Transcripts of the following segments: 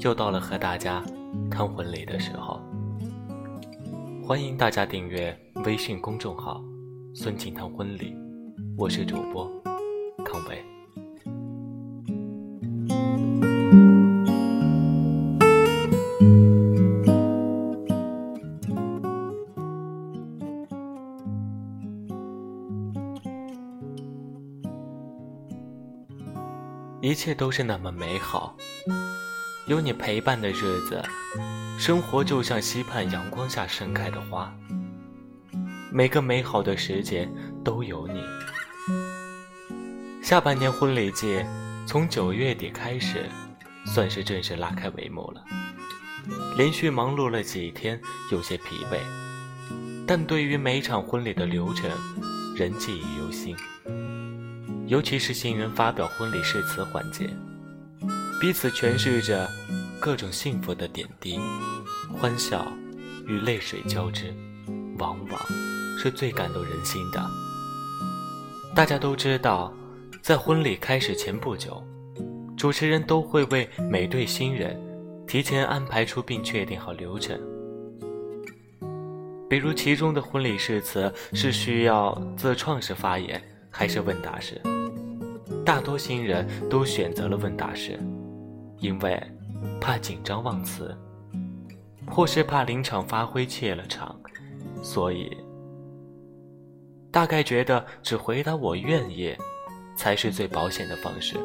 又到了和大家看婚礼的时候。欢迎大家订阅微信公众号“孙静谈婚礼”，我是主播康伟。一切都是那么美好，有你陪伴的日子，生活就像溪畔阳光下盛开的花。每个美好的时节都有你。下半年婚礼季从九月底开始，算是正式拉开帷幕了。连续忙碌了几天，有些疲惫，但对于每场婚礼的流程，仍记忆犹新。尤其是新人发表婚礼誓词环节，彼此诠释着各种幸福的点滴，欢笑与泪水交织，往往是最感动人心的。大家都知道，在婚礼开始前不久，主持人都会为每对新人提前安排出并确定好流程，比如其中的婚礼誓词是需要自创式发言，还是问答式。大多新人都选择了问答式，因为怕紧张忘词，或是怕临场发挥怯了场，所以大概觉得只回答我愿意，才是最保险的方式。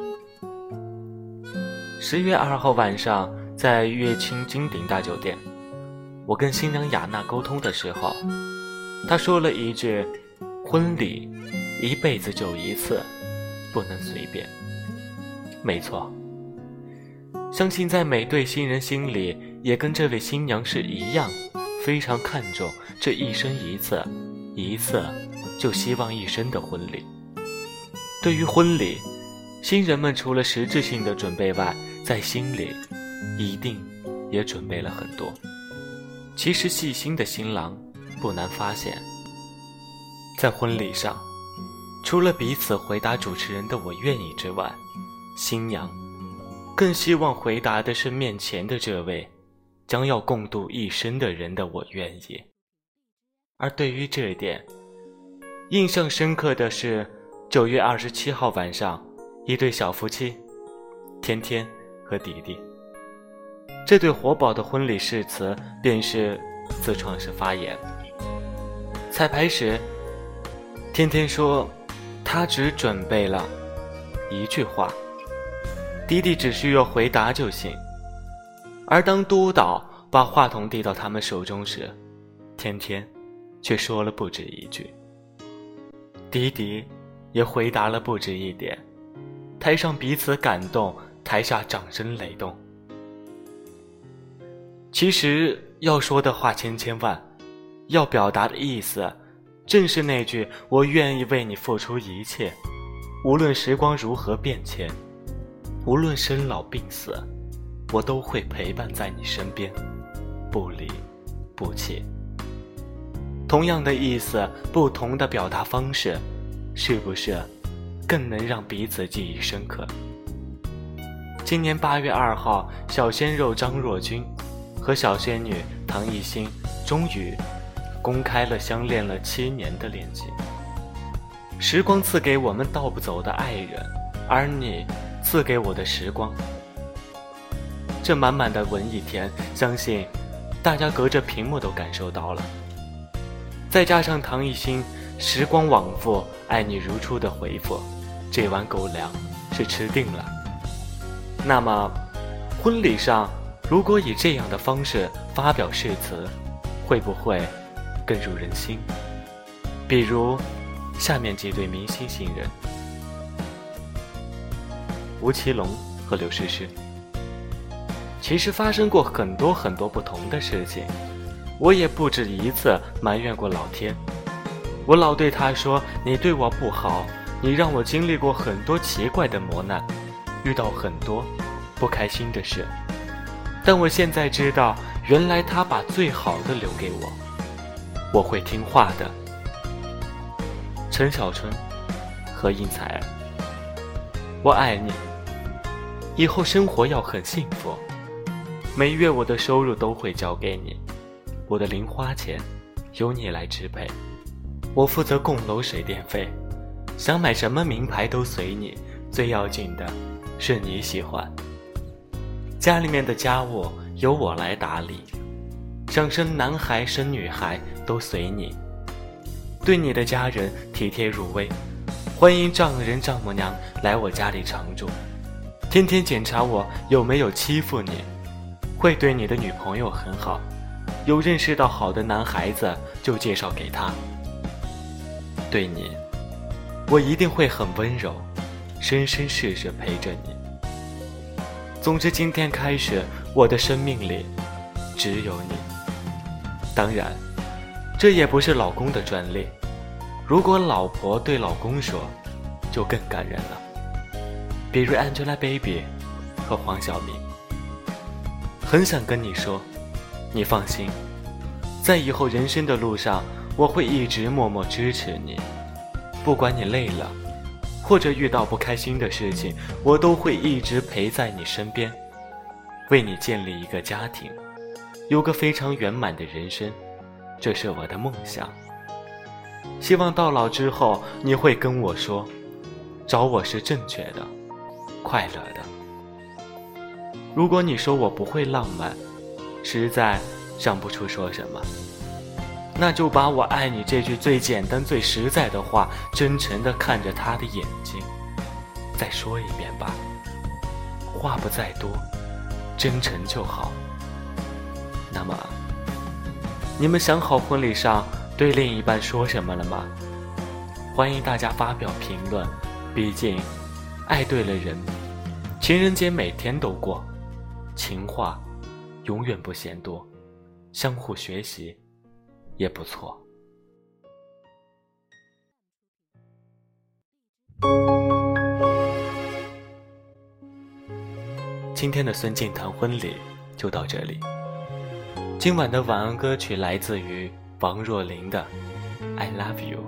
十月二号晚上，在乐清金鼎大酒店，我跟新娘雅娜沟通的时候，她说了一句：“婚礼一辈子就一次。”不能随便。没错，相信在每对新人心里，也跟这位新娘是一样，非常看重这一生一次，一次就希望一生的婚礼。对于婚礼，新人们除了实质性的准备外，在心里一定也准备了很多。其实细心的新郎不难发现，在婚礼上。除了彼此回答主持人的“我愿意”之外，新娘更希望回答的是面前的这位将要共度一生的人的“我愿意”。而对于这一点，印象深刻的是九月二十七号晚上，一对小夫妻，天天和迪迪。这对活宝的婚礼誓词便是自创式发言。彩排时，天天说。他只准备了一句话，迪迪只需要回答就行。而当督导把话筒递到他们手中时，天天却说了不止一句，迪迪也回答了不止一点。台上彼此感动，台下掌声雷动。其实要说的话千千万，要表达的意思。正是那句“我愿意为你付出一切”，无论时光如何变迁，无论生老病死，我都会陪伴在你身边，不离不弃。同样的意思，不同的表达方式，是不是更能让彼此记忆深刻？今年八月二号，小鲜肉张若昀和小仙女唐艺昕终于。公开了相恋了七年的恋情。时光赐给我们盗不走的爱人，而你赐给我的时光，这满满的文艺甜，相信大家隔着屏幕都感受到了。再加上唐艺昕“时光往复，爱你如初”的回复，这碗狗粮是吃定了。那么，婚礼上如果以这样的方式发表誓词，会不会？更入人心，比如下面几对明星新人：吴奇隆和刘诗诗。其实发生过很多很多不同的事情，我也不止一次埋怨过老天。我老对他说：“你对我不好，你让我经历过很多奇怪的磨难，遇到很多不开心的事。”但我现在知道，原来他把最好的留给我，我会听话的。陈小春和应采儿，我爱你，以后生活要很幸福。每月我的收入都会交给你，我的零花钱由你来支配，我负责供楼水电费，想买什么名牌都随你，最要紧的是你喜欢。家里面的家务由我来打理，想生男孩生女孩都随你，对你的家人体贴入微，欢迎丈人丈母娘来我家里常住，天天检查我有没有欺负你。会对你的女朋友很好，有认识到好的男孩子就介绍给他。对你，我一定会很温柔，生生世世陪着你。总之，今天开始，我的生命里只有你。当然，这也不是老公的专利。如果老婆对老公说，就更感人了。比如 Angelababy 和黄晓明。很想跟你说，你放心，在以后人生的路上，我会一直默默支持你。不管你累了，或者遇到不开心的事情，我都会一直陪在你身边，为你建立一个家庭，有个非常圆满的人生，这是我的梦想。希望到老之后，你会跟我说，找我是正确的，快乐的。如果你说我不会浪漫，实在想不出说什么，那就把我爱你这句最简单、最实在的话，真诚地看着他的眼睛，再说一遍吧。话不在多，真诚就好。那么，你们想好婚礼上对另一半说什么了吗？欢迎大家发表评论。毕竟，爱对了人，情人节每天都过。情话永远不嫌多，相互学习也不错。今天的孙静谈婚礼就到这里。今晚的晚安歌曲来自于王若琳的《I Love You》。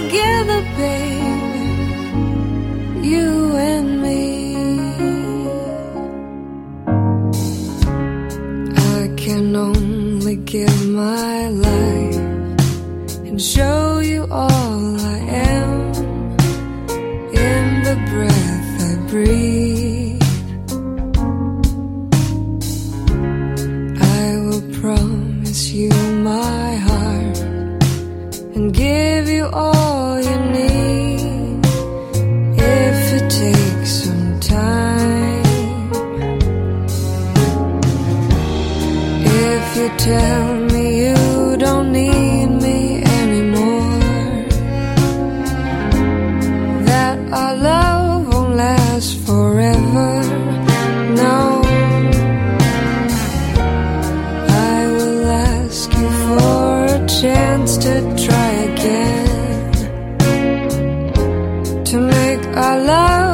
Together, baby, you and me. I can only give my life and show you all I am in the breath I breathe. Tell me you don't need me anymore. That our love won't last forever. No, I will ask you for a chance to try again to make our love